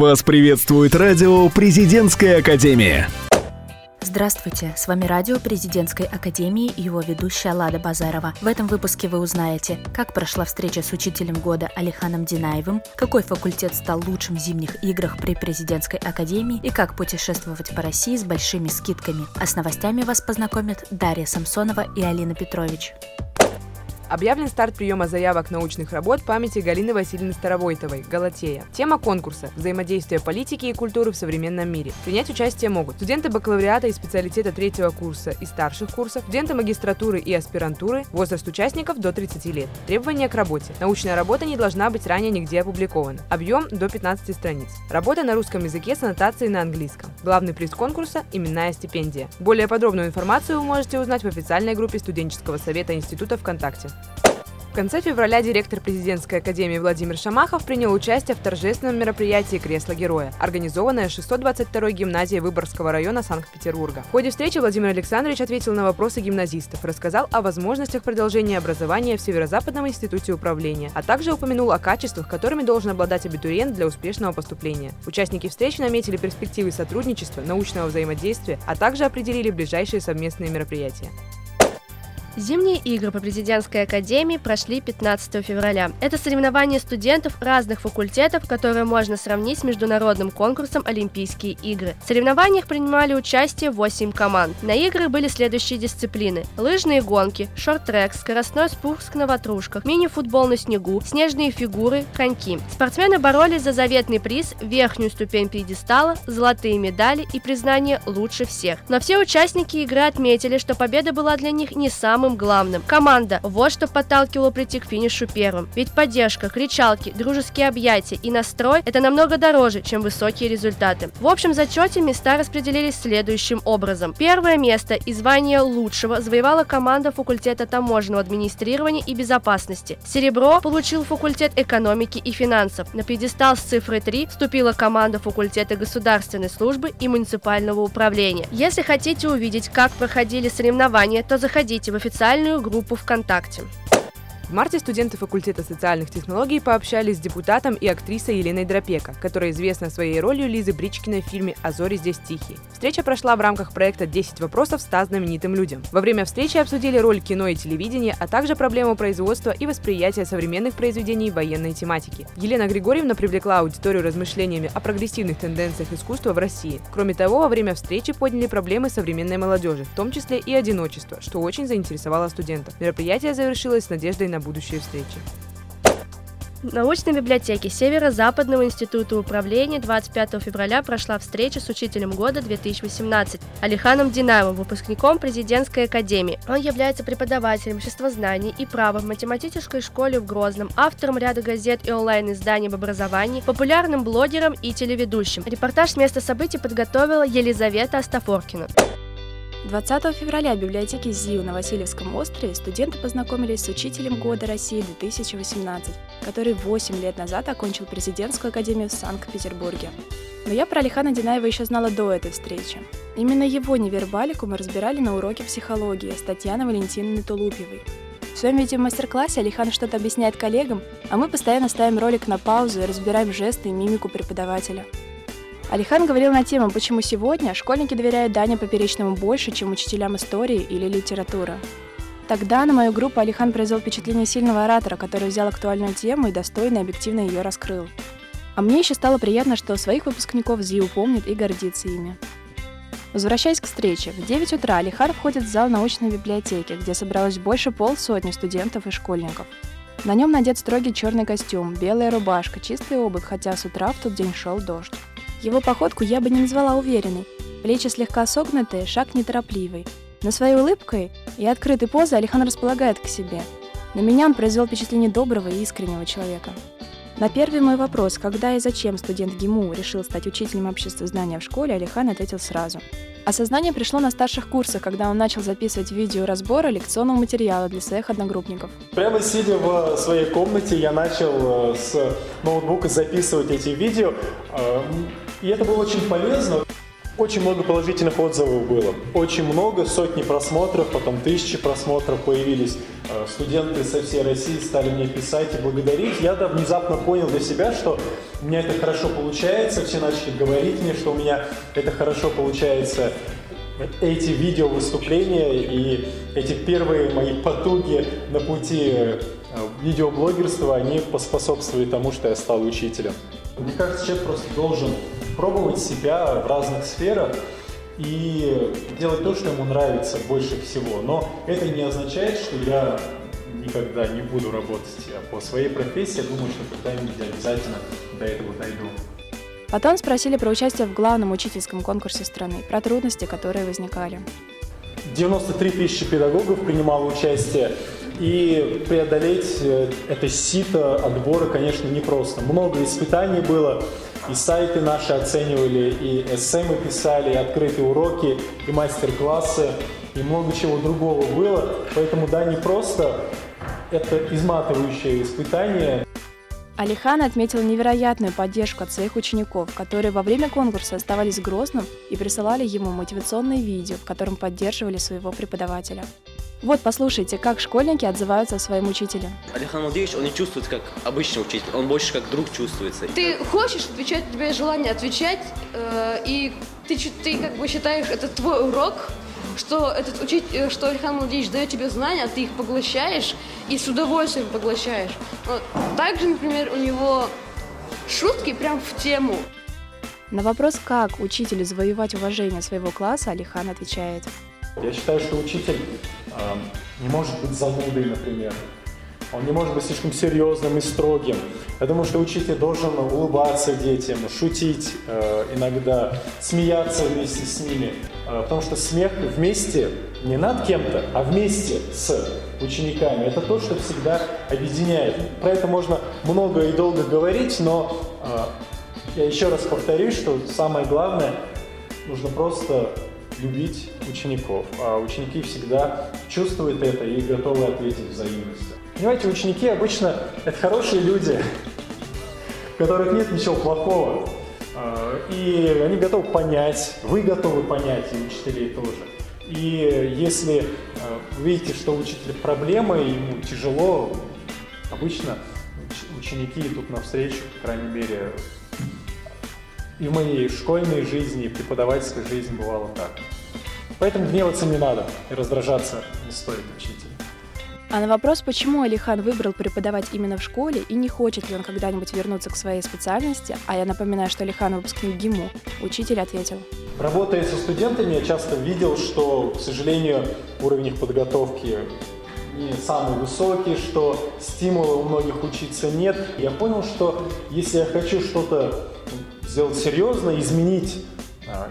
Вас приветствует радио «Президентская академия». Здравствуйте, с вами радио Президентской Академии и его ведущая Лада Базарова. В этом выпуске вы узнаете, как прошла встреча с учителем года Алиханом Динаевым, какой факультет стал лучшим в зимних играх при Президентской Академии и как путешествовать по России с большими скидками. А с новостями вас познакомят Дарья Самсонова и Алина Петрович. Объявлен старт приема заявок научных работ памяти Галины Васильевны Старовойтовой «Галатея». Тема конкурса – взаимодействие политики и культуры в современном мире. Принять участие могут студенты бакалавриата и специалитета третьего курса и старших курсов, студенты магистратуры и аспирантуры, возраст участников до 30 лет. Требования к работе. Научная работа не должна быть ранее нигде опубликована. Объем до 15 страниц. Работа на русском языке с аннотацией на английском. Главный приз конкурса – именная стипендия. Более подробную информацию вы можете узнать в официальной группе студенческого совета Института ВКонтакте. В конце февраля директор президентской академии Владимир Шамахов принял участие в торжественном мероприятии «Кресло героя», организованное 622-й гимназией Выборгского района Санкт-Петербурга. В ходе встречи Владимир Александрович ответил на вопросы гимназистов, рассказал о возможностях продолжения образования в Северо-Западном институте управления, а также упомянул о качествах, которыми должен обладать абитуриент для успешного поступления. Участники встречи наметили перспективы сотрудничества, научного взаимодействия, а также определили ближайшие совместные мероприятия. Зимние игры по президентской академии прошли 15 февраля. Это соревнования студентов разных факультетов, которые можно сравнить с международным конкурсом Олимпийские игры. В соревнованиях принимали участие 8 команд. На игры были следующие дисциплины. Лыжные гонки, шорт-трек, скоростной спуск на ватрушках, мини-футбол на снегу, снежные фигуры, коньки. Спортсмены боролись за заветный приз, верхнюю ступень пьедестала, золотые медали и признание лучше всех. Но все участники игры отметили, что победа была для них не самой самым главным. Команда – вот что подталкивало прийти к финишу первым. Ведь поддержка, кричалки, дружеские объятия и настрой – это намного дороже, чем высокие результаты. В общем зачете места распределились следующим образом. Первое место и звание лучшего завоевала команда факультета таможенного администрирования и безопасности. Серебро получил факультет экономики и финансов. На пьедестал с цифрой 3 вступила команда факультета государственной службы и муниципального управления. Если хотите увидеть, как проходили соревнования, то заходите в официальный официальную группу ВКонтакте. В марте студенты факультета социальных технологий пообщались с депутатом и актрисой Еленой Дропека, которая известна своей ролью Лизы Бричкиной в фильме «А зори здесь тихие». Встреча прошла в рамках проекта «10 вопросов 100 знаменитым людям». Во время встречи обсудили роль кино и телевидения, а также проблему производства и восприятия современных произведений военной тематики. Елена Григорьевна привлекла аудиторию размышлениями о прогрессивных тенденциях искусства в России. Кроме того, во время встречи подняли проблемы современной молодежи, в том числе и одиночество, что очень заинтересовало студентов. Мероприятие завершилось с надеждой на будущие встречи. Научной библиотеке Северо-Западного института управления 25 февраля прошла встреча с учителем года 2018 Алиханом Динаевым, выпускником президентской академии. Он является преподавателем обществознания и права в математической школе в Грозном, автором ряда газет и онлайн-изданий об образовании, популярным блогером и телеведущим. Репортаж с места событий подготовила Елизавета Астафоркина. 20 февраля в библиотеке ЗИУ на Васильевском острове студенты познакомились с учителем года России 2018, который 8 лет назад окончил президентскую академию в Санкт-Петербурге. Но я про Алихана Динаева еще знала до этой встречи. Именно его невербалику мы разбирали на уроке психологии с Татьяной Валентиновной Тулупьевой. В своем видеомастер-классе Алихан что-то объясняет коллегам, а мы постоянно ставим ролик на паузу и разбираем жесты и мимику преподавателя – Алихан говорил на тему, почему сегодня школьники доверяют Дане Поперечному больше, чем учителям истории или литературы. Тогда на мою группу Алихан произвел впечатление сильного оратора, который взял актуальную тему и достойно и объективно ее раскрыл. А мне еще стало приятно, что своих выпускников ЗИУ помнит и гордится ими. Возвращаясь к встрече, в 9 утра Алихар входит в зал научной библиотеки, где собралось больше полсотни студентов и школьников. На нем надет строгий черный костюм, белая рубашка, чистая обувь, хотя с утра в тот день шел дождь. Его походку я бы не назвала уверенной. Плечи слегка согнутые, шаг неторопливый. Но своей улыбкой и открытой позой Алихан располагает к себе. На меня он произвел впечатление доброго и искреннего человека. На первый мой вопрос, когда и зачем студент ГИМУ решил стать учителем общества знания в школе, Алихан ответил сразу. Осознание пришло на старших курсах, когда он начал записывать видеоразборы лекционного материала для своих одногруппников. Прямо сидя в своей комнате, я начал э, с ноутбука записывать эти видео. И это было очень полезно. Очень много положительных отзывов было. Очень много, сотни просмотров, потом тысячи просмотров появились. Э, студенты со всей России стали мне писать и благодарить. Я да, внезапно понял для себя, что у меня это хорошо получается. Все начали говорить мне, что у меня это хорошо получается. Эти видео выступления и эти первые мои потуги на пути э, видеоблогерства, они поспособствовали тому, что я стал учителем. Мне кажется, человек просто должен пробовать себя в разных сферах и делать то, что ему нравится больше всего. Но это не означает, что я никогда не буду работать по своей профессии. Я думаю, что когда-нибудь обязательно до этого дойду. Потом спросили про участие в главном учительском конкурсе страны, про трудности, которые возникали. 93 тысячи педагогов принимало участие, и преодолеть э, это сито отбора, конечно, непросто. Много испытаний было, и сайты наши оценивали, и эссе писали, и открытые уроки, и мастер-классы, и много чего другого было. Поэтому, да, не просто это изматывающее испытание. Алихан отметил невероятную поддержку от своих учеников, которые во время конкурса оставались в Грозном и присылали ему мотивационные видео, в котором поддерживали своего преподавателя. Вот послушайте, как школьники отзываются о своем учителе. Алихан Владимирович, он не чувствует как обычный учитель, он больше как друг чувствуется. Ты хочешь отвечать, у тебя есть желание отвечать, э, и ты, ты как бы считаешь, это твой урок, что этот учитель, э, что Алихан Владимирович дает тебе знания, а ты их поглощаешь и с удовольствием поглощаешь. Вот. Также, например, у него шутки прям в тему. На вопрос, как учителю завоевать уважение своего класса, Алихан отвечает – я считаю, что учитель э, не может быть занудой, например. Он не может быть слишком серьезным и строгим. Я думаю, что учитель должен улыбаться детям, шутить э, иногда, смеяться вместе с ними. Э, потому что смех вместе, не над кем-то, а вместе с учениками, это то, что всегда объединяет. Про это можно много и долго говорить, но э, я еще раз повторюсь, что самое главное, нужно просто любить учеников, а ученики всегда чувствуют это и готовы ответить взаимностью. Понимаете, ученики обычно это хорошие люди, в которых нет ничего плохого, а, и они готовы понять, вы готовы понять, и учителей тоже. И если а, видите, что у учителя проблемы, ему тяжело, обычно ученики идут навстречу, по крайней мере, и в моей школьной жизни, и преподавательской жизни бывало так. Поэтому гневаться не надо и раздражаться не стоит учитель. А на вопрос, почему Алихан выбрал преподавать именно в школе и не хочет ли он когда-нибудь вернуться к своей специальности, а я напоминаю, что Алихан выпускник ГИМУ, учитель ответил. Работая со студентами, я часто видел, что, к сожалению, уровень их подготовки не самый высокий, что стимула у многих учиться нет. Я понял, что если я хочу что-то сделать серьезно, изменить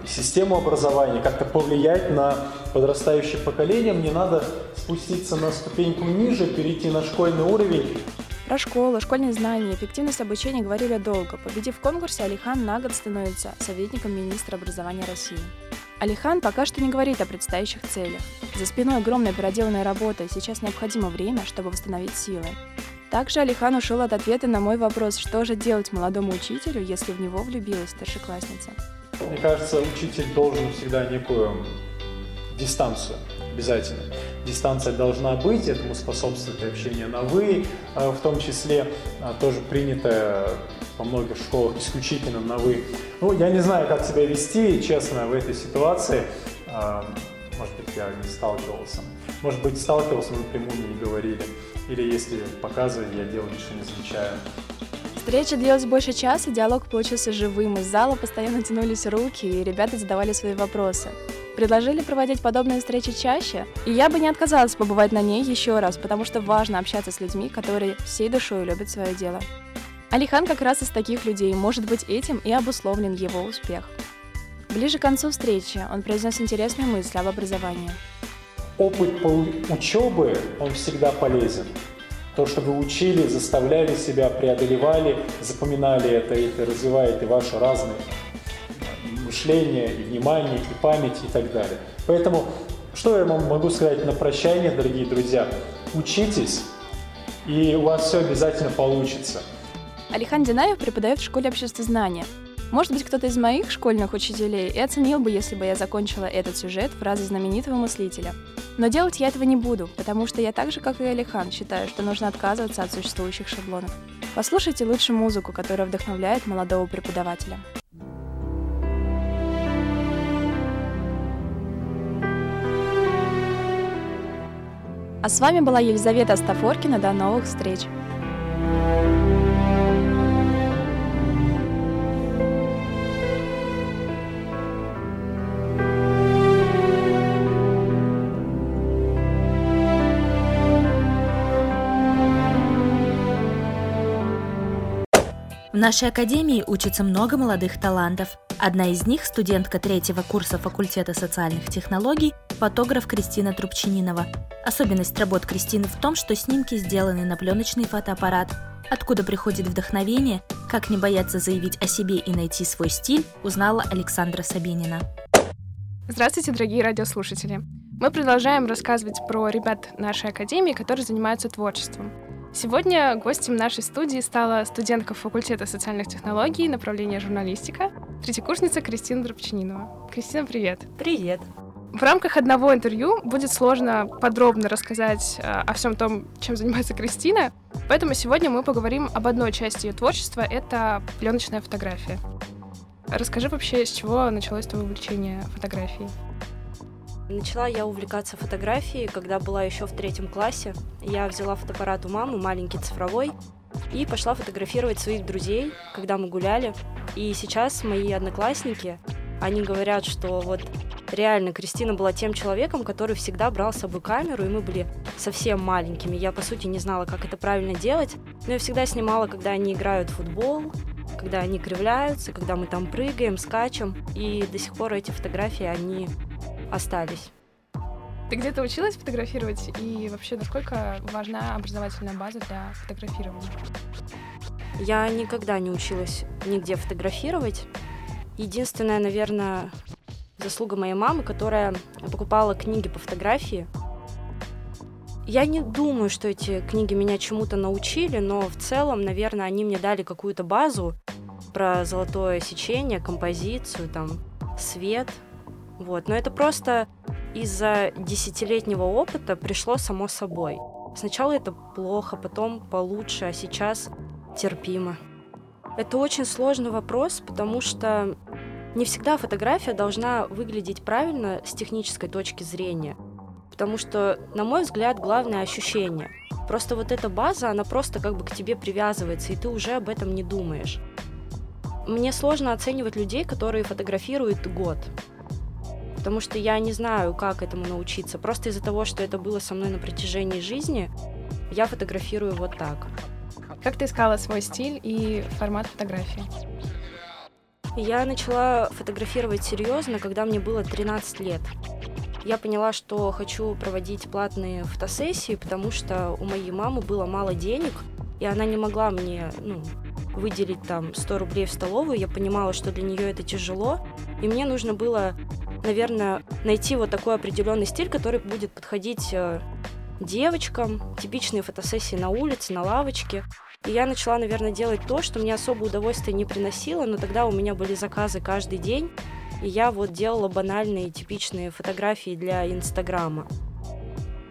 систему образования, как-то повлиять на подрастающее поколение, мне надо спуститься на ступеньку ниже, перейти на школьный уровень. Про школу, школьные знания, эффективность обучения говорили долго. Победив в конкурсе, Алихан на год становится советником министра образования России. Алихан пока что не говорит о предстоящих целях. За спиной огромная проделанная работа, и сейчас необходимо время, чтобы восстановить силы. Также Алихан ушел от ответа на мой вопрос, что же делать молодому учителю, если в него влюбилась старшеклассница. Мне кажется, учитель должен всегда некую дистанцию обязательно. Дистанция должна быть, этому способствует общение на «вы», а, в том числе а, тоже принятое во многих школах исключительно на «вы». Ну, я не знаю, как себя вести, честно, в этой ситуации. А, может быть, я не сталкивался. Может быть, сталкивался, но напрямую мне не говорили. Или если показывали, я делал ничего не замечаю. Встреча длилась больше часа, диалог получился живым, из зала постоянно тянулись руки, и ребята задавали свои вопросы. Предложили проводить подобные встречи чаще, и я бы не отказалась побывать на ней еще раз, потому что важно общаться с людьми, которые всей душой любят свое дело. Алихан как раз из таких людей, может быть этим и обусловлен его успех. Ближе к концу встречи он произнес интересную мысль об образовании. Опыт учебы, он всегда полезен. То, что вы учили, заставляли себя, преодолевали, запоминали это, это развивает и ваше разное мышление, и внимание, и память, и так далее. Поэтому, что я вам могу сказать на прощание, дорогие друзья? Учитесь, и у вас все обязательно получится. Алихан Динаев преподает в школе обществознания. Может быть, кто-то из моих школьных учителей и оценил бы, если бы я закончила этот сюжет фразой знаменитого мыслителя. Но делать я этого не буду, потому что я так же, как и Алихан, считаю, что нужно отказываться от существующих шаблонов. Послушайте лучше музыку, которая вдохновляет молодого преподавателя. А с вами была Елизавета Стафоркина. До новых встреч! Нашей академии учатся много молодых талантов. Одна из них – студентка третьего курса факультета социальных технологий, фотограф Кристина Трубчининова. Особенность работ Кристины в том, что снимки сделаны на пленочный фотоаппарат. Откуда приходит вдохновение, как не бояться заявить о себе и найти свой стиль, узнала Александра Сабинина. Здравствуйте, дорогие радиослушатели! Мы продолжаем рассказывать про ребят нашей академии, которые занимаются творчеством. Сегодня гостем нашей студии стала студентка факультета социальных технологий, направления журналистика, третьекурсница Кристина Дробчининова. Кристина, привет! Привет! В рамках одного интервью будет сложно подробно рассказать э, о всем том, чем занимается Кристина, поэтому сегодня мы поговорим об одной части ее творчества — это пленочная фотография. Расскажи вообще, с чего началось твое увлечение фотографией? Начала я увлекаться фотографией, когда была еще в третьем классе. Я взяла фотоаппарат у мамы, маленький цифровой, и пошла фотографировать своих друзей, когда мы гуляли. И сейчас мои одноклассники, они говорят, что вот реально Кристина была тем человеком, который всегда брал с собой камеру, и мы были совсем маленькими. Я, по сути, не знала, как это правильно делать, но я всегда снимала, когда они играют в футбол, когда они кривляются, когда мы там прыгаем, скачем. И до сих пор эти фотографии, они остались. Ты где-то училась фотографировать? И вообще, насколько важна образовательная база для фотографирования? Я никогда не училась нигде фотографировать. Единственная, наверное, заслуга моей мамы, которая покупала книги по фотографии. Я не думаю, что эти книги меня чему-то научили, но в целом, наверное, они мне дали какую-то базу про золотое сечение, композицию, там, свет – вот. Но это просто из-за десятилетнего опыта пришло само собой. Сначала это плохо, потом получше, а сейчас терпимо. Это очень сложный вопрос, потому что не всегда фотография должна выглядеть правильно с технической точки зрения. Потому что, на мой взгляд, главное ощущение. Просто вот эта база, она просто как бы к тебе привязывается, и ты уже об этом не думаешь. Мне сложно оценивать людей, которые фотографируют год потому что я не знаю, как этому научиться. Просто из-за того, что это было со мной на протяжении жизни, я фотографирую вот так. Как ты искала свой стиль и формат фотографии? Я начала фотографировать серьезно, когда мне было 13 лет. Я поняла, что хочу проводить платные фотосессии, потому что у моей мамы было мало денег, и она не могла мне ну, выделить там 100 рублей в столовую. Я понимала, что для нее это тяжело, и мне нужно было наверное, найти вот такой определенный стиль, который будет подходить э, девочкам, типичные фотосессии на улице, на лавочке. И я начала, наверное, делать то, что мне особо удовольствия не приносило, но тогда у меня были заказы каждый день, и я вот делала банальные типичные фотографии для Инстаграма.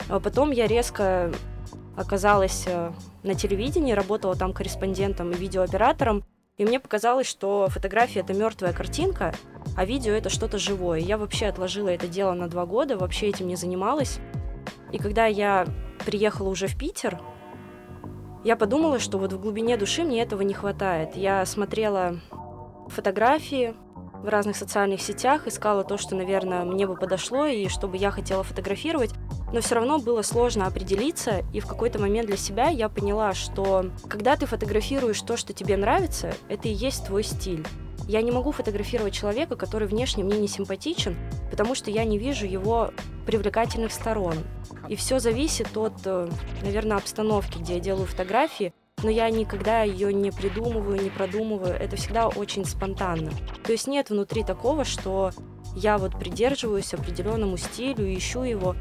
А потом я резко оказалась э, на телевидении, работала там корреспондентом и видеооператором, и мне показалось, что фотография — это мертвая картинка, а видео — это что-то живое. Я вообще отложила это дело на два года, вообще этим не занималась. И когда я приехала уже в Питер, я подумала, что вот в глубине души мне этого не хватает. Я смотрела фотографии в разных социальных сетях, искала то, что, наверное, мне бы подошло и что бы я хотела фотографировать, но все равно было сложно определиться, и в какой-то момент для себя я поняла, что когда ты фотографируешь то, что тебе нравится, это и есть твой стиль. Я не могу фотографировать человека, который внешне мне не симпатичен, потому что я не вижу его привлекательных сторон. И все зависит от, э, наверное, обстановки, где я делаю фотографии, но я никогда ее не придумываю, не продумываю. Это всегда очень спонтанно. То есть нет внутри такого, что я вот придерживаюсь определенному стилю, ищу его.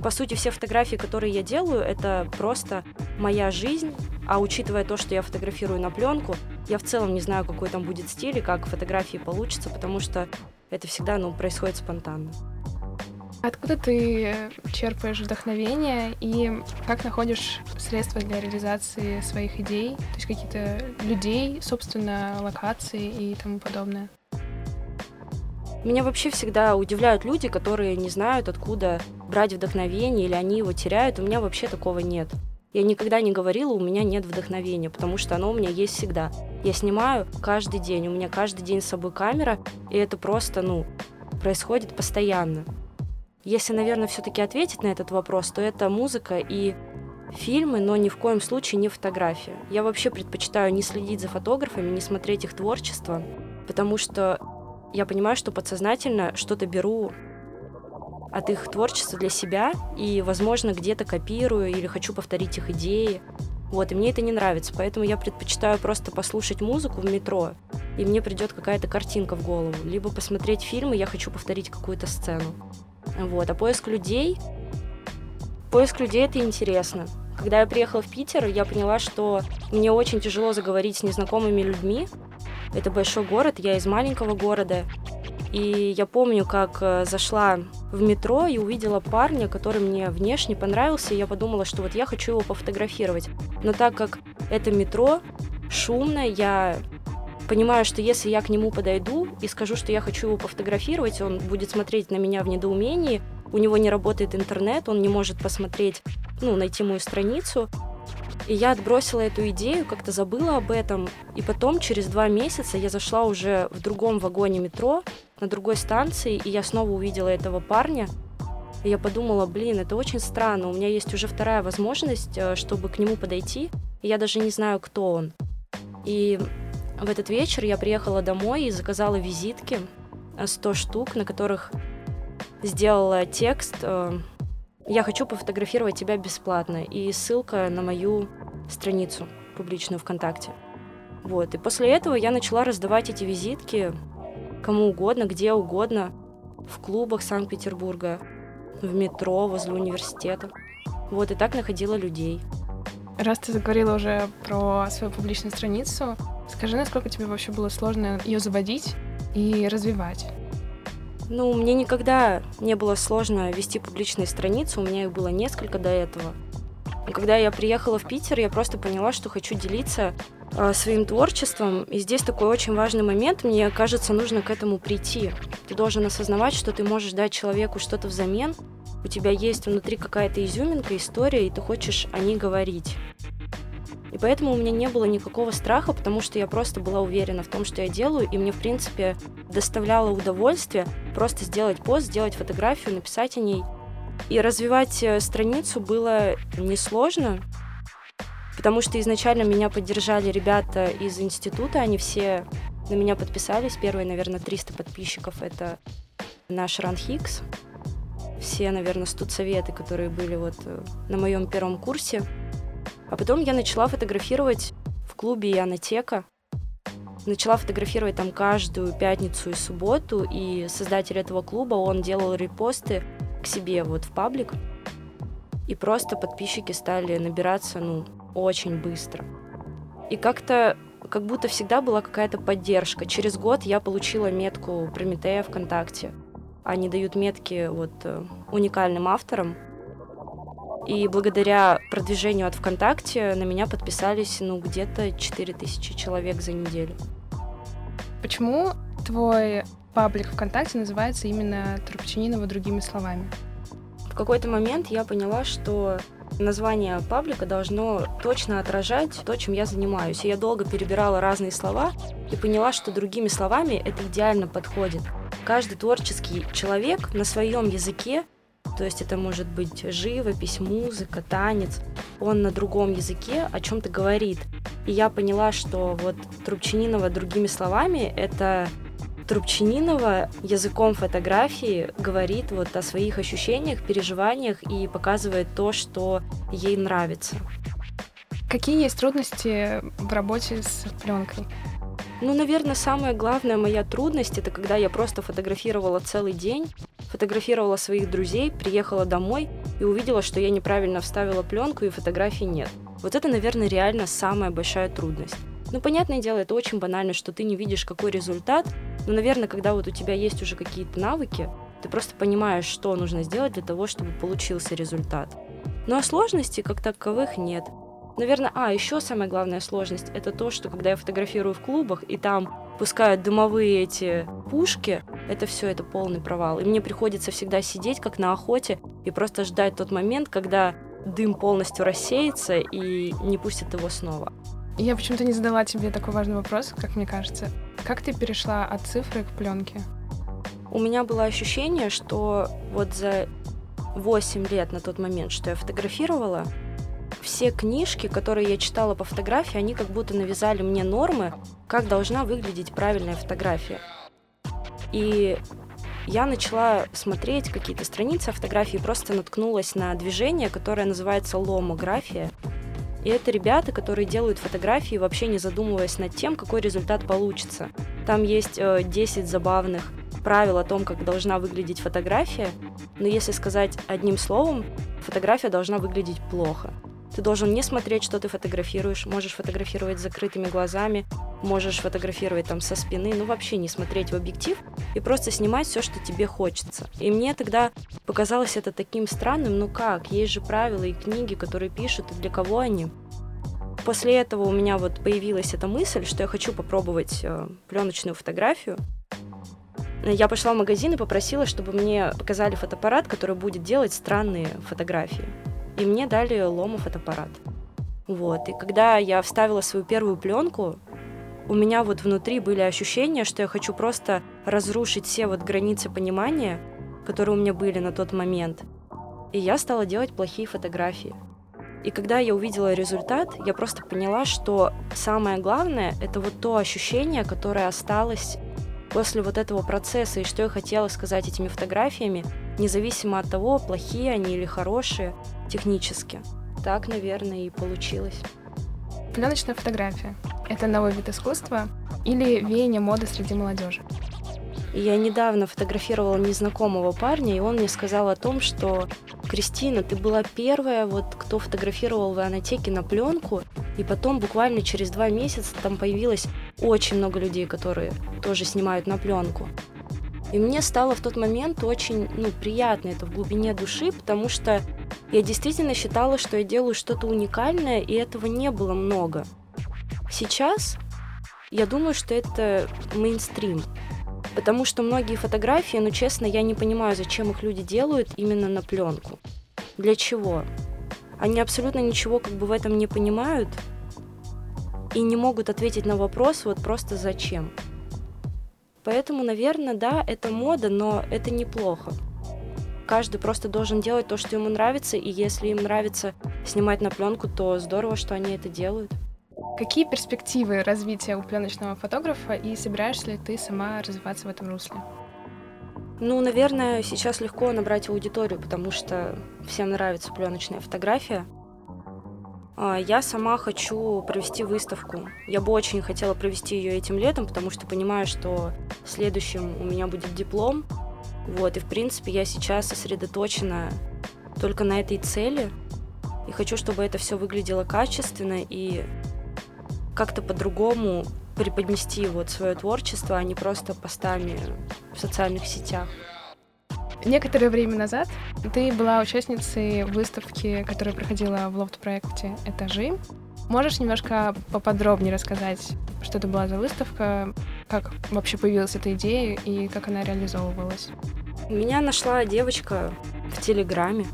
По сути, все фотографии, которые я делаю, это просто моя жизнь, а учитывая то, что я фотографирую на пленку, Я в целом не знаю, какой там будет стиль и как фотографии получится, потому что это всегда ну, происходит спонтанно. Откуда ты черпаешь вдохновение и как находишь средства для реализации своих идей? То есть какие-то людей, собственно, локации и тому подобное? Меня вообще всегда удивляют люди, которые не знают, откуда брать вдохновение, или они его теряют. У меня вообще такого нет. Я никогда не говорила, у меня нет вдохновения, потому что оно у меня есть всегда. Я снимаю каждый день, у меня каждый день с собой камера, и это просто, ну, происходит постоянно. Если, наверное, все-таки ответить на этот вопрос, то это музыка и фильмы, но ни в коем случае не фотография. Я вообще предпочитаю не следить за фотографами, не смотреть их творчество, потому что я понимаю, что подсознательно что-то беру от их творчества для себя и, возможно, где-то копирую или хочу повторить их идеи. Вот, и мне это не нравится, поэтому я предпочитаю просто послушать музыку в метро, и мне придет какая-то картинка в голову, либо посмотреть фильм, и я хочу повторить какую-то сцену. Вот. А поиск людей... Поиск людей — это интересно. Когда я приехала в Питер, я поняла, что мне очень тяжело заговорить с незнакомыми людьми. Это большой город, я из маленького города. И я помню, как э, зашла в метро и увидела парня, который мне внешне понравился, и я подумала, что вот я хочу его пофотографировать. Но так как это метро, шумно, я понимаю, что если я к нему подойду и скажу, что я хочу его пофотографировать, он будет смотреть на меня в недоумении, у него не работает интернет, он не может посмотреть, ну, найти мою страницу. И я отбросила эту идею, как-то забыла об этом. И потом, через два месяца, я зашла уже в другом вагоне метро, на другой станции, и я снова увидела этого парня. И я подумала, блин, это очень странно, у меня есть уже вторая возможность, э, чтобы к нему подойти, и я даже не знаю, кто он. И в этот вечер я приехала домой и заказала визитки, 100 э, штук, на которых сделала текст э, «Я хочу пофотографировать тебя бесплатно» и ссылка на мою страницу публичную ВКонтакте. Вот. И после этого я начала раздавать эти визитки кому угодно, где угодно, в клубах Санкт-Петербурга, в метро, возле университета. Вот, и так находила людей. Раз ты заговорила уже про свою публичную страницу, скажи, насколько тебе вообще было сложно ее заводить и развивать? Ну, мне никогда не было сложно вести публичные страницы, у меня их было несколько до этого. И когда я приехала в Питер, я просто поняла, что хочу делиться э, своим творчеством. И здесь такой очень важный момент, мне кажется, нужно к этому прийти. Ты должен осознавать, что ты можешь дать человеку что-то взамен, у тебя есть внутри какая-то изюминка, история, и ты хочешь о ней говорить. И поэтому у меня не было никакого страха, потому что я просто была уверена в том, что я делаю, и мне, в принципе, доставляло удовольствие просто сделать пост, сделать фотографию, написать о ней. И развивать э, страницу было несложно, потому что изначально меня поддержали ребята из института, они все на меня подписались. Первые, наверное, 300 подписчиков — это наш Ран Хикс все, наверное, студсоветы, которые были вот э, на моем первом курсе. А потом я начала фотографировать в клубе Янотека. Начала фотографировать там каждую пятницу и субботу, и создатель этого клуба, он делал репосты к себе вот в паблик. И просто подписчики стали набираться, ну, очень быстро. И как-то как будто всегда была какая-то поддержка. Через год я получила метку Прометея ВКонтакте – они дают метки вот э, уникальным авторам. И благодаря продвижению от ВКонтакте на меня подписались, ну, где-то 4000 человек за неделю. Почему твой паблик ВКонтакте называется именно Трубчанинова другими словами? В какой-то момент я поняла, что название паблика должно точно отражать то, чем я занимаюсь. И я долго перебирала разные слова и поняла, что другими словами это идеально подходит каждый творческий человек на своем языке, то есть это может быть живопись, музыка, танец, он на другом языке о чем-то говорит. И я поняла, что вот Трубчанинова другими словами это Трубчанинова языком фотографии говорит вот о своих ощущениях, переживаниях и показывает то, что ей нравится. Какие есть трудности в работе с пленкой? Ну, наверное, самая главная моя трудность это когда я просто фотографировала целый день, фотографировала своих друзей, приехала домой и увидела, что я неправильно вставила пленку и фотографий нет. Вот это, наверное, реально самая большая трудность. Ну, понятное дело, это очень банально, что ты не видишь, какой результат, но, наверное, когда вот у тебя есть уже какие-то навыки, ты просто понимаешь, что нужно сделать для того, чтобы получился результат. Ну а сложностей как таковых нет. Наверное, а, еще самая главная сложность это то, что когда я фотографирую в клубах, и там пускают дымовые эти пушки, это все, это полный провал. И мне приходится всегда сидеть, как на охоте, и просто ждать тот момент, когда дым полностью рассеется и не пустят его снова. Я почему-то не задала тебе такой важный вопрос, как мне кажется. Как ты перешла от цифры к пленке? У меня было ощущение, что вот за 8 лет на тот момент, что я фотографировала, все книжки, которые я читала по фотографии, они как будто навязали мне нормы, как должна выглядеть правильная фотография. И я начала смотреть какие-то страницы фотографии, просто наткнулась на движение, которое называется ломография. И это ребята, которые делают фотографии, вообще не задумываясь над тем, какой результат получится. Там есть э, 10 забавных правил о том, как должна выглядеть фотография, но если сказать одним словом, фотография должна выглядеть плохо. Ты должен не смотреть, что ты фотографируешь, можешь фотографировать с закрытыми глазами, можешь фотографировать там со спины, ну вообще не смотреть в объектив и просто снимать все, что тебе хочется. И мне тогда показалось это таким странным, ну как, есть же правила и книги, которые пишут, и для кого они. После этого у меня вот появилась эта мысль, что я хочу попробовать э, пленочную фотографию, я пошла в магазин и попросила, чтобы мне показали фотоаппарат, который будет делать странные фотографии. И мне дали лома фотоаппарат. Вот. И когда я вставила свою первую пленку, у меня вот внутри были ощущения, что я хочу просто разрушить все вот границы понимания, которые у меня были на тот момент. И я стала делать плохие фотографии. И когда я увидела результат, я просто поняла, что самое главное — это вот то ощущение, которое осталось после вот этого процесса и что я хотела сказать этими фотографиями, независимо от того, плохие они или хорошие технически. Так, наверное, и получилось. Пленочная фотография — это новый вид искусства или веяние моды среди молодежи? Я недавно фотографировала незнакомого парня, и он мне сказал о том, что Кристина, ты была первая, вот, кто фотографировал в Ионотеке на пленку, и потом буквально через два месяца там появилось очень много людей, которые тоже снимают на пленку. И мне стало в тот момент очень ну, приятно это в глубине души, потому что я действительно считала, что я делаю что-то уникальное, и этого не было много. Сейчас я думаю, что это мейнстрим. Потому что многие фотографии, ну честно, я не понимаю, зачем их люди делают именно на пленку. Для чего? Они абсолютно ничего как бы в этом не понимают и не могут ответить на вопрос вот просто зачем. Поэтому, наверное, да, это мода, но это неплохо. Каждый просто должен делать то, что ему нравится, и если им нравится снимать на пленку, то здорово, что они это делают. Какие перспективы развития у пленочного фотографа и собираешься ли ты сама развиваться в этом русле? Ну, наверное, сейчас легко набрать аудиторию, потому что всем нравится пленочная фотография. А, я сама хочу провести выставку. Я бы очень хотела провести ее этим летом, потому что понимаю, что следующим у меня будет диплом. Вот, и в принципе я сейчас сосредоточена только на этой цели. И хочу, чтобы это все выглядело качественно и как-то по-другому преподнести вот свое творчество, а не просто постами в социальных сетях. Некоторое время назад ты была участницей выставки, которая проходила в лофт-проекте «Этажи». Можешь немножко поподробнее рассказать, что это была за выставка, как вообще появилась эта идея и как она реализовывалась? Меня нашла девочка в Телеграме.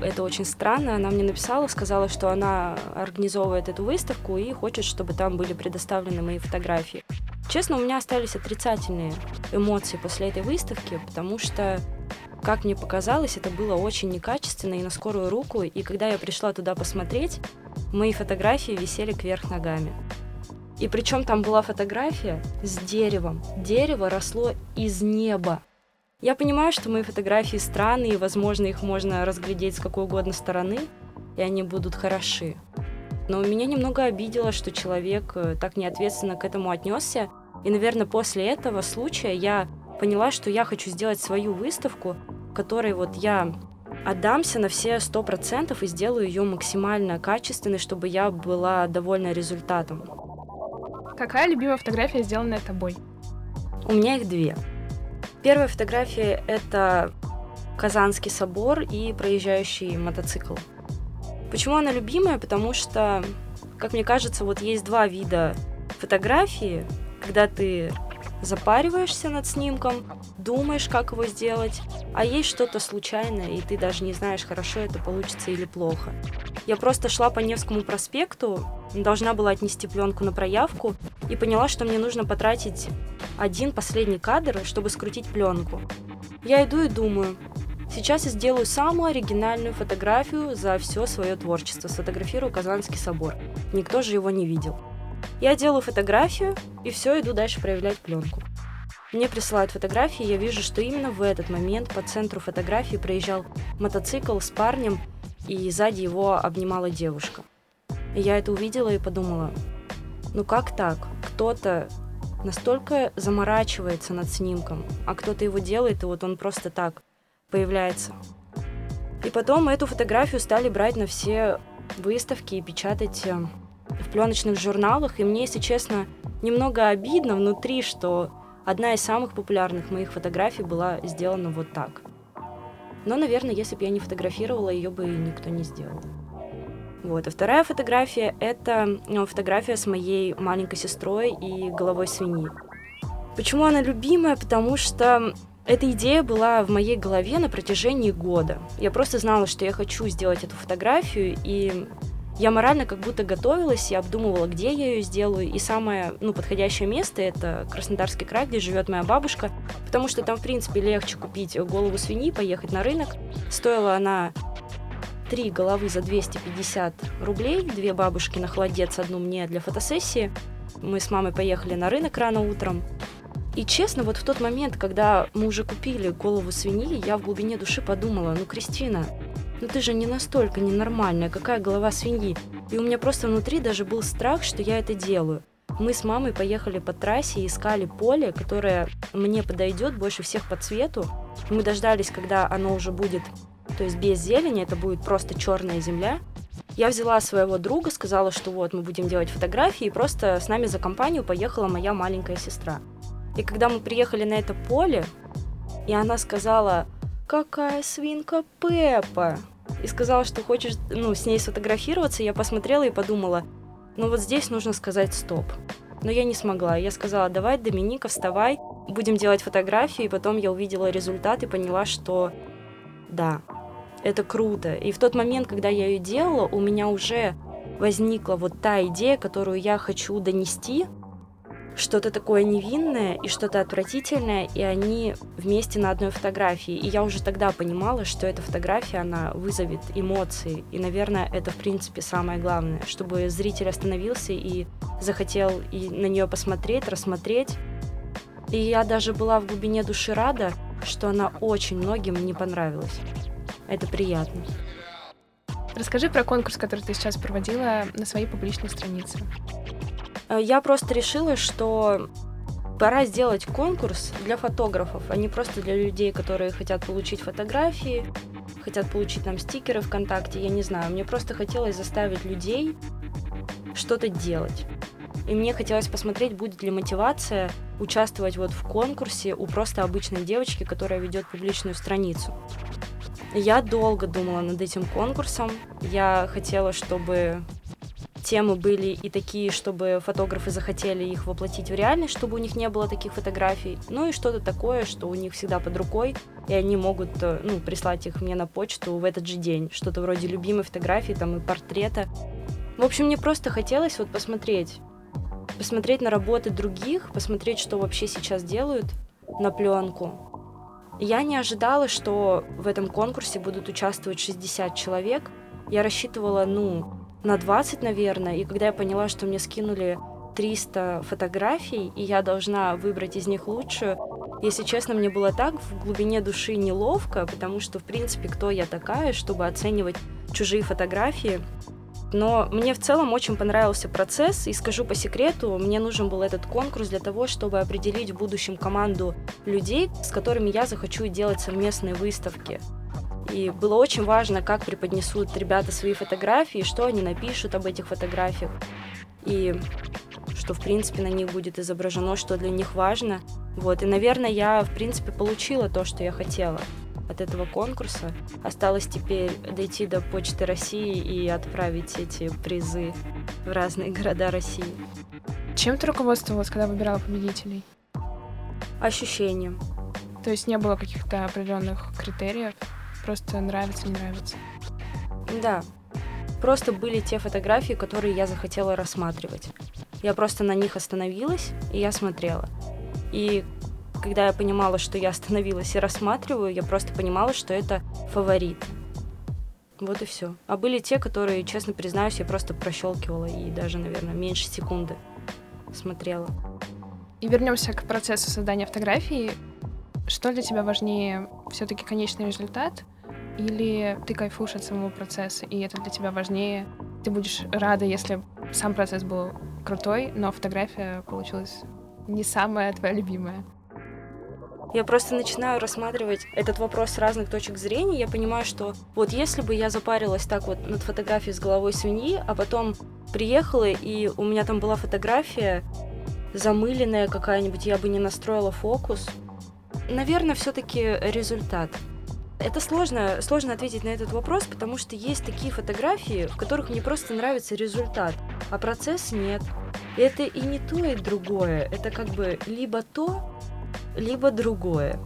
Это очень странно. Она мне написала, сказала, что она организовывает эту выставку и хочет, чтобы там были предоставлены мои фотографии. Честно, у меня остались отрицательные эмоции после этой выставки, потому что как мне показалось, это было очень некачественно и на скорую руку, и когда я пришла туда посмотреть, мои фотографии висели кверх ногами. И причем там была фотография с деревом. Дерево росло из неба. Я понимаю, что мои фотографии странные, и, возможно, их можно разглядеть с какой угодно стороны, и они будут хороши. Но меня немного обидело, что человек э, так неответственно к этому отнесся. И, наверное, после этого случая я поняла, что я хочу сделать свою выставку, которой вот я отдамся на все сто процентов и сделаю ее максимально качественной, чтобы я была довольна результатом. Какая любимая фотография, сделанная тобой? У меня их две. Первая фотография — это Казанский собор и проезжающий мотоцикл. Почему она любимая? Потому что, как мне кажется, вот есть два вида фотографии, когда ты запариваешься над снимком, думаешь, как его сделать, а есть что-то случайное, и ты даже не знаешь, хорошо это получится или плохо. Я просто шла по Невскому проспекту, должна была отнести пленку на проявку и поняла, что мне нужно потратить один последний кадр, чтобы скрутить пленку. Я иду и думаю, сейчас я сделаю самую оригинальную фотографию за все свое творчество, сфотографирую Казанский собор. Никто же его не видел. Я делаю фотографию и все, иду дальше проявлять пленку. Мне присылают фотографии, я вижу, что именно в этот момент по центру фотографии проезжал мотоцикл с парнем, и сзади его обнимала девушка. Я это увидела и подумала, ну как так? Кто-то настолько заморачивается над снимком, а кто-то его делает, и вот он просто так появляется. И потом эту фотографию стали брать на все выставки и печатать э, в пленочных журналах, и мне, если честно, немного обидно внутри, что одна из самых популярных моих фотографий была сделана вот так. Но, наверное, если бы я не фотографировала, ее бы никто не сделал. Вот. А вторая фотография — это ну, фотография с моей маленькой сестрой и головой свиньи. Почему она любимая? Потому что эта идея была в моей голове на протяжении года. Я просто знала, что я хочу сделать эту фотографию, и я морально как будто готовилась, я обдумывала, где я ее сделаю, и самое ну, подходящее место — это Краснодарский край, где живет моя бабушка, потому что там, в принципе, легче купить голову свиньи, поехать на рынок. Стоила она три головы за 250 рублей, две бабушки на холодец, одну мне для фотосессии. Мы с мамой поехали на рынок рано утром. И честно, вот в тот момент, когда мы уже купили голову свиньи, я в глубине души подумала, ну, Кристина, ну ты же не настолько ненормальная, какая голова свиньи. И у меня просто внутри даже был страх, что я это делаю. Мы с мамой поехали по трассе и искали поле, которое мне подойдет больше всех по цвету. Мы дождались, когда оно уже будет, то есть без зелени, это будет просто черная земля. Я взяла своего друга, сказала, что вот мы будем делать фотографии, и просто с нами за компанию поехала моя маленькая сестра. И когда мы приехали на это поле, и она сказала, какая свинка Пеппа. И сказала, что хочешь ну, с ней сфотографироваться. Я посмотрела и подумала, ну вот здесь нужно сказать стоп. Но я не смогла. Я сказала, давай, Доминика, вставай, будем делать фотографии. И потом я увидела результат и поняла, что да, это круто. И в тот момент, когда я ее делала, у меня уже возникла вот та идея, которую я хочу донести что-то такое невинное и что-то отвратительное, и они вместе на одной фотографии. И я уже тогда понимала, что эта фотография, она вызовет эмоции. И, наверное, это, в принципе, самое главное, чтобы зритель остановился и захотел и на нее посмотреть, рассмотреть. И я даже была в глубине души рада, что она очень многим не понравилась. Это приятно. Расскажи про конкурс, который ты сейчас проводила на своей публичной странице. Э, я просто решила, что пора сделать конкурс для фотографов, а не просто для людей, которые хотят получить фотографии, хотят получить там стикеры ВКонтакте, я не знаю. Мне просто хотелось заставить людей что-то делать. И мне хотелось посмотреть, будет ли мотивация участвовать вот в конкурсе у просто обычной девочки, которая ведет публичную страницу. Я долго думала над этим конкурсом. Я хотела, чтобы темы были и такие, чтобы фотографы захотели их воплотить в реальность, чтобы у них не было таких фотографий. Ну и что-то такое, что у них всегда под рукой, и они могут э, ну, прислать их мне на почту в этот же день. Что-то вроде любимой фотографии там и портрета. В общем, мне просто хотелось вот посмотреть. Посмотреть на работы других, посмотреть, что вообще сейчас делают на пленку. Я не ожидала, что в этом конкурсе будут участвовать 60 человек. Я рассчитывала, ну, на 20, наверное. И когда я поняла, что мне скинули 300 фотографий, и я должна выбрать из них лучшую, если честно, мне было так в глубине души неловко, потому что, в принципе, кто я такая, чтобы оценивать чужие фотографии. Но мне в целом очень понравился процесс, и скажу по секрету, мне нужен был этот конкурс для того, чтобы определить в будущем команду людей, с которыми я захочу делать совместные выставки. И было очень важно, как преподнесут ребята свои фотографии, что они напишут об этих фотографиях. И что, в принципе, на них будет изображено, что для них важно. Вот, и, наверное, я, в принципе, получила то, что я хотела от этого конкурса. Осталось теперь дойти до Почты России и отправить эти призы в разные города России. Чем ты руководствовалась, когда выбирала победителей? Ощущением. То есть не было каких-то определенных критериев? Просто нравится, не нравится? Да. Просто были те фотографии, которые я захотела рассматривать. Я просто на них остановилась, и я смотрела. И когда я понимала, что я остановилась и рассматриваю, я просто понимала, что это фаворит. Вот и все. А были те, которые, честно признаюсь, я просто прощелкивала и даже, наверное, меньше секунды смотрела. И вернемся к процессу создания фотографии. Что для тебя важнее, все-таки конечный результат, или ты кайфуешь от самого процесса, и это для тебя важнее? Ты будешь рада, если сам процесс был крутой, но фотография получилась не самая твоя любимая. Я просто начинаю рассматривать этот вопрос с разных точек зрения. Я понимаю, что вот если бы я запарилась так вот над фотографией с головой свиньи, а потом приехала, и у меня там была фотография замыленная какая-нибудь, я бы не настроила фокус. Наверное, все-таки результат. Это сложно, сложно ответить на этот вопрос, потому что есть такие фотографии, в которых мне просто нравится результат, а процесс нет. И это и не то, и другое. Это как бы либо то, либо другое.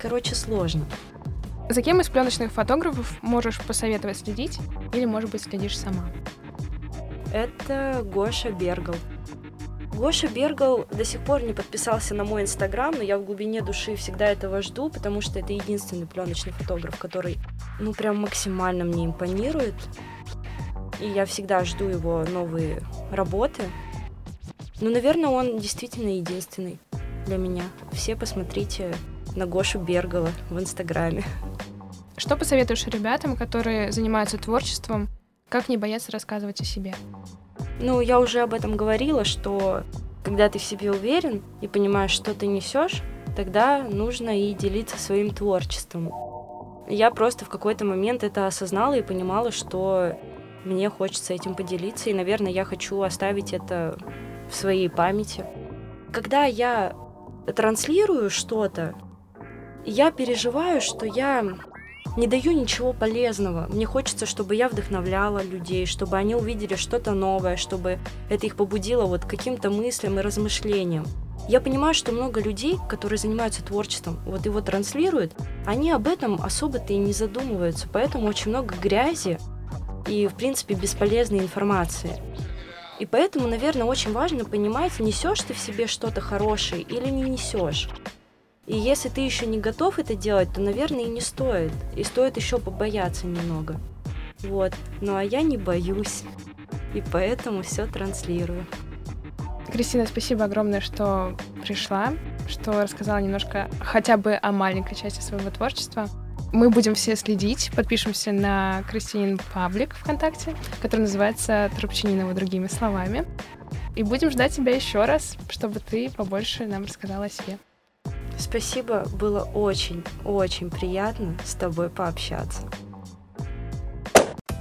Короче, сложно. За кем из пленочных фотографов можешь посоветовать следить или, может быть, следишь сама? Это Гоша Бергал. Гоша Бергал до сих пор не подписался на мой инстаграм, но я в глубине души всегда этого жду, потому что это единственный пленочный фотограф, который, ну, прям максимально мне импонирует. И я всегда жду его новые работы. Ну, наверное, он действительно единственный для меня. Все посмотрите на Гошу Бергала в Инстаграме. Что посоветуешь ребятам, которые занимаются творчеством, как не бояться рассказывать о себе? Ну, я уже об этом говорила, что когда ты в себе уверен и понимаешь, что ты несешь, тогда нужно и делиться своим творчеством. Я просто в какой-то момент это осознала и понимала, что мне хочется этим поделиться, и, наверное, я хочу оставить это в своей памяти. Когда я транслирую что-то, я переживаю, что я не даю ничего полезного. Мне хочется, чтобы я вдохновляла людей, чтобы они увидели что-то новое, чтобы это их побудило вот каким-то мыслям и размышлениям. Я понимаю, что много людей, которые занимаются творчеством, вот его транслируют, они об этом особо-то и не задумываются, поэтому очень много грязи и, в принципе, бесполезной информации. И поэтому, наверное, очень важно понимать, несешь ты в себе что-то хорошее или не несешь. И если ты еще не готов это делать, то, наверное, и не стоит. И стоит еще побояться немного. Вот. Ну а я не боюсь. И поэтому все транслирую. Кристина, спасибо огромное, что пришла, что рассказала немножко хотя бы о маленькой части своего творчества. Мы будем все следить, подпишемся на Кристинин паблик ВКонтакте, который называется Трубчининова другими словами. И будем ждать тебя еще раз, чтобы ты побольше нам рассказала о себе. Спасибо, было очень-очень приятно с тобой пообщаться.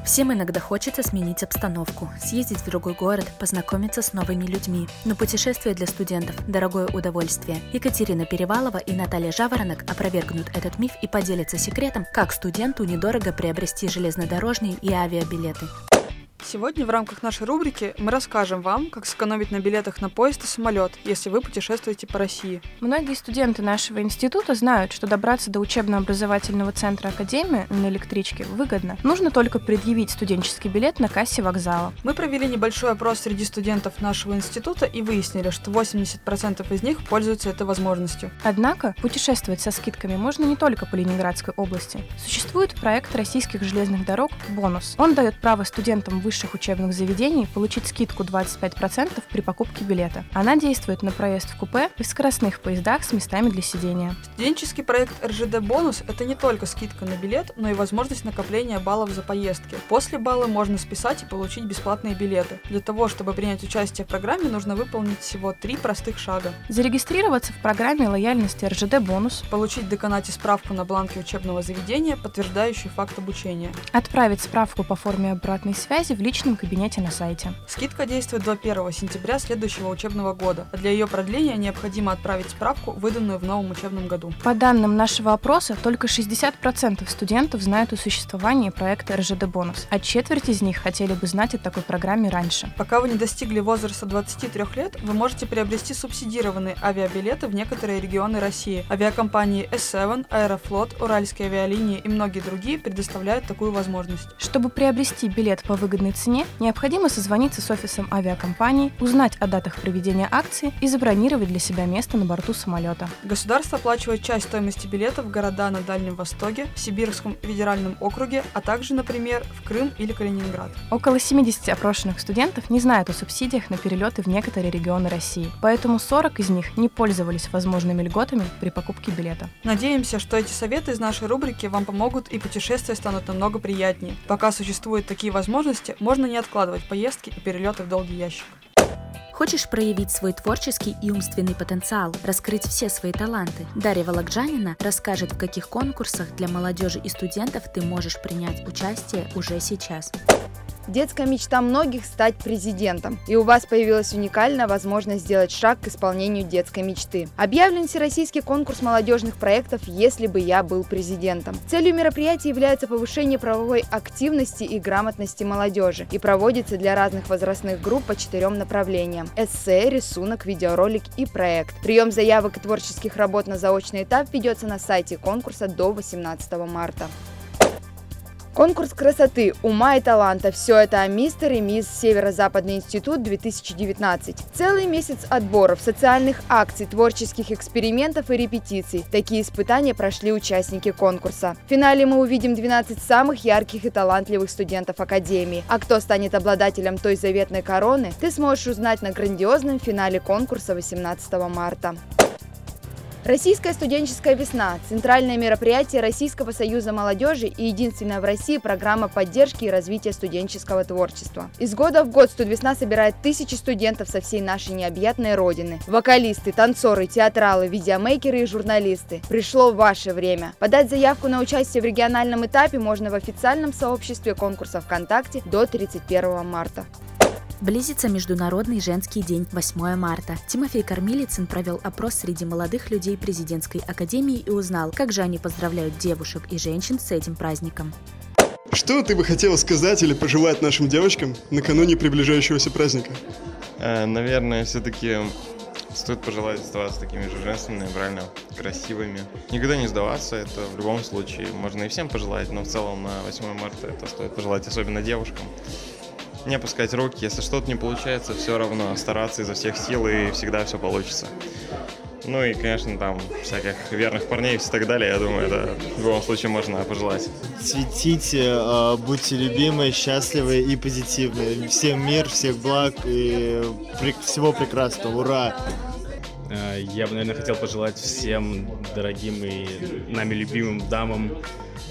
Всем иногда хочется сменить обстановку, съездить в другой город, познакомиться с новыми людьми. Но путешествие для студентов – дорогое удовольствие. Екатерина Перевалова и Наталья Жаворонок опровергнут этот миф и поделятся секретом, как студенту недорого приобрести железнодорожные и авиабилеты. Сегодня в рамках нашей рубрики мы расскажем вам, как сэкономить на билетах на поезд и самолет, если вы путешествуете по России. Многие студенты нашего института знают, что добраться до учебно-образовательного центра Академии на электричке выгодно. Нужно только предъявить студенческий билет на кассе вокзала. Мы провели небольшой опрос среди студентов нашего института и выяснили, что 80% из них пользуются этой возможностью. Однако путешествовать со скидками можно не только по Ленинградской области. Существует проект российских железных дорог «Бонус». Он дает право студентам высших учебных заведений получить скидку 25% при покупке билета. Она действует на проезд в купе и в скоростных поездах с местами для сидения. Студенческий проект РЖД «Бонус» — это не только скидка на билет, но и возможность накопления баллов за поездки. После балла можно списать и получить бесплатные билеты. Для того, чтобы принять участие в программе, нужно выполнить всего три простых шага. Зарегистрироваться в программе лояльности РЖД «Бонус», получить в деканате справку на бланке учебного заведения, подтверждающую факт обучения, отправить справку по форме обратной связи в личном кабинете на сайте. Скидка действует до 1 сентября следующего учебного года, а для ее продления необходимо отправить справку, выданную в новом учебном году. По данным нашего опроса, только 60% студентов знают о существовании проекта РЖД Бонус, а четверть из них хотели бы знать о такой программе раньше. Пока вы не достигли возраста 23 лет, вы можете приобрести субсидированные авиабилеты в некоторые регионы России. Авиакомпании S7, Аэрофлот, Уральские авиалинии и многие другие предоставляют такую возможность. Чтобы приобрести билет по выгодной цене, необходимо созвониться с офисом авиакомпании, узнать о датах проведения акции и забронировать для себя место на борту самолета. Государство оплачивает часть стоимости билетов в города на Дальнем Востоке, в Сибирском федеральном округе, а также, например, в Крым или Калининград. Около 70 опрошенных студентов не знают о субсидиях на перелеты в некоторые регионы России, поэтому 40 из них не пользовались возможными льготами при покупке билета. Надеемся, что эти советы из нашей рубрики вам помогут и путешествия станут намного приятнее. Пока существуют такие возможности, можно не откладывать поездки и перелеты в долгий ящик. Хочешь проявить свой творческий и умственный потенциал, раскрыть все свои таланты? Дарья Волокджанина расскажет, в каких конкурсах для молодежи и студентов ты можешь принять участие уже сейчас. Детская мечта многих стать президентом, и у вас появилась уникальная возможность сделать шаг к исполнению детской мечты. Объявлен всероссийский конкурс молодежных проектов «Если бы я был президентом». Целью мероприятия является повышение правовой активности и грамотности молодежи и проводится для разных возрастных групп по четырем направлениям – эссе, рисунок, видеоролик и проект. Прием заявок и творческих работ на заочный этап ведется на сайте конкурса до 18 марта. Конкурс красоты, ума и таланта. Все это о мистер и мисс Северо-Западный институт 2019. Целый месяц отборов, социальных акций, творческих экспериментов и репетиций. Такие испытания прошли участники конкурса. В финале мы увидим 12 самых ярких и талантливых студентов Академии. А кто станет обладателем той заветной короны, ты сможешь узнать на грандиозном финале конкурса 18 марта. Российская студенческая весна – центральное мероприятие Российского союза молодежи и единственная в России программа поддержки и развития студенческого творчества. Из года в год студвесна собирает тысячи студентов со всей нашей необъятной родины. Вокалисты, танцоры, театралы, видеомейкеры и журналисты. Пришло ваше время. Подать заявку на участие в региональном этапе можно в официальном сообществе конкурса ВКонтакте до 31 марта. Близится Международный женский день 8 марта. Тимофей Кормилицын провел опрос среди молодых людей президентской академии и узнал, как же они поздравляют девушек и женщин с этим праздником. Что ты бы хотела сказать или пожелать нашим девочкам накануне приближающегося праздника? Э, наверное, все-таки стоит пожелать оставаться такими же женственными, правильно, красивыми. Никогда не сдаваться, это в любом случае можно и всем пожелать, но в целом на 8 марта это стоит пожелать особенно девушкам не опускать руки. Если что-то не получается, все равно стараться изо всех сил, и всегда все получится. Ну и, конечно, там всяких верных парней и так далее, я думаю, это в любом случае можно пожелать. Цветите, а, будьте любимы, счастливы и позитивны. Всем мир, всех благ и всего прекрасного. Ура! Э, я бы, наверное, хотел пожелать всем дорогим и нами любимым дамам,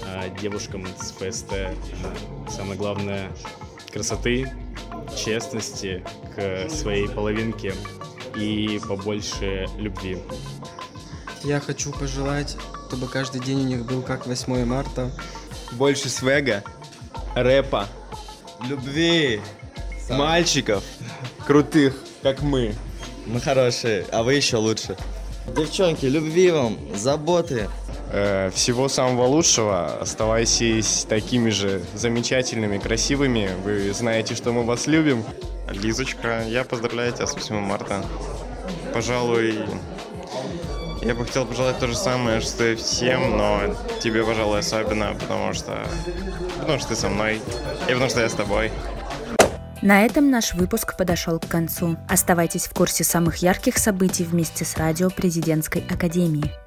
э, девушкам с ПСТ, э, самое главное, красоты, честности к своей половинке и побольше любви. Я хочу пожелать, чтобы каждый день у них был как 8 марта. Больше свега, рэпа, любви, Сам. мальчиков, крутых, как мы. Мы хорошие, а вы еще лучше. Девчонки, любви вам, заботы, всего самого лучшего. Оставайтесь такими же замечательными, красивыми. Вы знаете, что мы вас любим. Лизочка, я поздравляю тебя с 8 марта. Пожалуй, я бы хотел пожелать то же самое, что и всем, но тебе, пожалуй, особенно, потому что, потому что ты со мной, и потому что я с тобой. На этом наш выпуск подошел к концу. Оставайтесь в курсе самых ярких событий вместе с радио Президентской Академии.